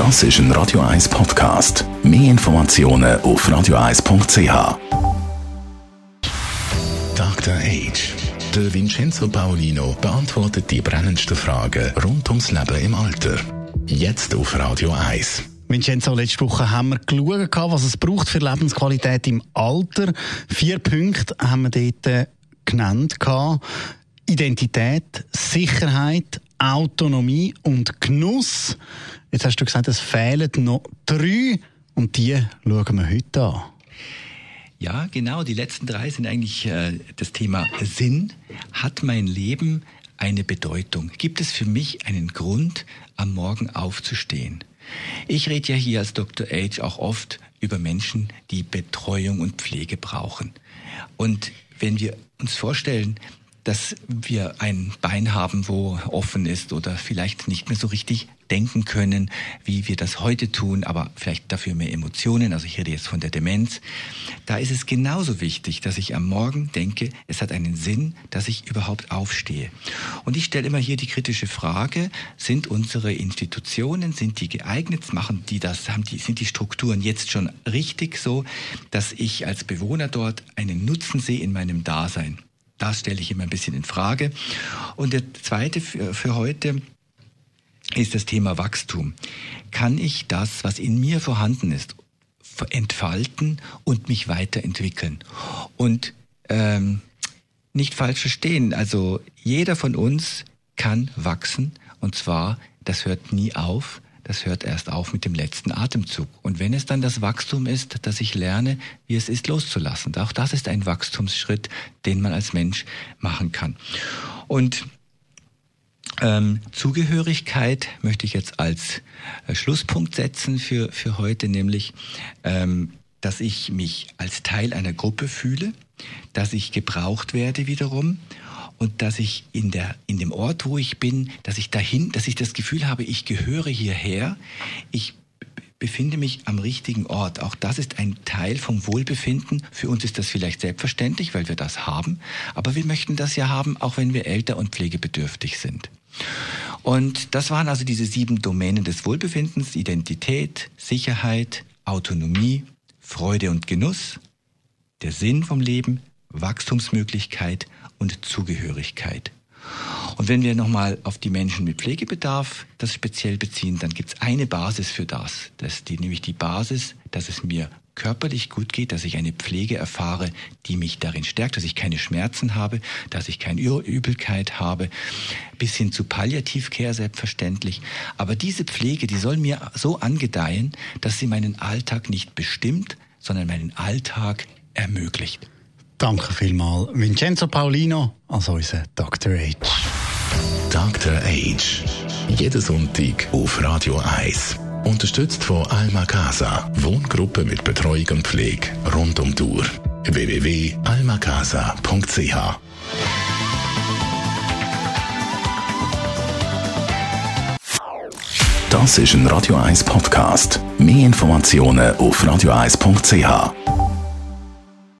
Das ist ein Radio 1 Podcast. Mehr Informationen auf radio1.ch. Dr. Age. Der Vincenzo Paolino beantwortet die brennendsten Fragen rund ums Leben im Alter. Jetzt auf Radio 1. Vincenzo, letzte Woche haben wir geschaut, was es braucht für Lebensqualität im Alter. Vier Punkte haben wir dort äh, genannt. Identität, Sicherheit, Autonomie und Genuss. Jetzt hast du gesagt, es fehlen noch drei und die schauen wir heute an. Ja, genau. Die letzten drei sind eigentlich äh, das Thema Sinn. Hat mein Leben eine Bedeutung? Gibt es für mich einen Grund, am Morgen aufzustehen? Ich rede ja hier als Dr. Age auch oft über Menschen, die Betreuung und Pflege brauchen. Und wenn wir uns vorstellen, dass wir ein Bein haben, wo offen ist oder vielleicht nicht mehr so richtig denken können, wie wir das heute tun, aber vielleicht dafür mehr Emotionen. Also ich rede jetzt von der Demenz. Da ist es genauso wichtig, dass ich am Morgen denke, es hat einen Sinn, dass ich überhaupt aufstehe. Und ich stelle immer hier die kritische Frage, sind unsere Institutionen, sind die geeignet, machen die das, haben die, sind die Strukturen jetzt schon richtig so, dass ich als Bewohner dort einen Nutzen sehe in meinem Dasein? Das stelle ich immer ein bisschen in Frage. Und der zweite für, für heute ist das Thema Wachstum. Kann ich das, was in mir vorhanden ist, entfalten und mich weiterentwickeln? Und ähm, nicht falsch verstehen, also jeder von uns kann wachsen und zwar, das hört nie auf, das hört erst auf mit dem letzten Atemzug. Und wenn es dann das Wachstum ist, dass ich lerne, wie es ist, loszulassen. Auch das ist ein Wachstumsschritt, den man als Mensch machen kann. Und ähm, Zugehörigkeit möchte ich jetzt als äh, Schlusspunkt setzen für, für heute, nämlich, ähm, dass ich mich als Teil einer Gruppe fühle, dass ich gebraucht werde wiederum und dass ich in der in dem Ort, wo ich bin, dass ich dahin, dass ich das Gefühl habe, ich gehöre hierher, ich befinde mich am richtigen Ort. Auch das ist ein Teil vom Wohlbefinden. Für uns ist das vielleicht selbstverständlich, weil wir das haben, aber wir möchten das ja haben, auch wenn wir älter und pflegebedürftig sind. Und das waren also diese sieben Domänen des Wohlbefindens, Identität, Sicherheit, Autonomie, Freude und Genuss, der Sinn vom Leben, Wachstumsmöglichkeit und Zugehörigkeit. Und wenn wir nochmal auf die Menschen mit Pflegebedarf das speziell beziehen, dann gibt es eine Basis für das. Das ist die, nämlich die Basis, dass es mir körperlich gut geht, dass ich eine Pflege erfahre, die mich darin stärkt, dass ich keine Schmerzen habe, dass ich keine Übelkeit habe, bis hin zu Palliativcare selbstverständlich. Aber diese Pflege, die soll mir so angedeihen, dass sie meinen Alltag nicht bestimmt, sondern meinen Alltag ermöglicht. Danke vielmals, Vincenzo Paulino, als unser Dr. H. Dr. Age. Jeden Sonntag auf Radio 1. Unterstützt von Alma Casa. Wohngruppe mit Betreuung und Pflege rund um die Uhr. www.almacasa.ch Das ist ein Radio 1 Podcast. Mehr Informationen auf radio1.ch.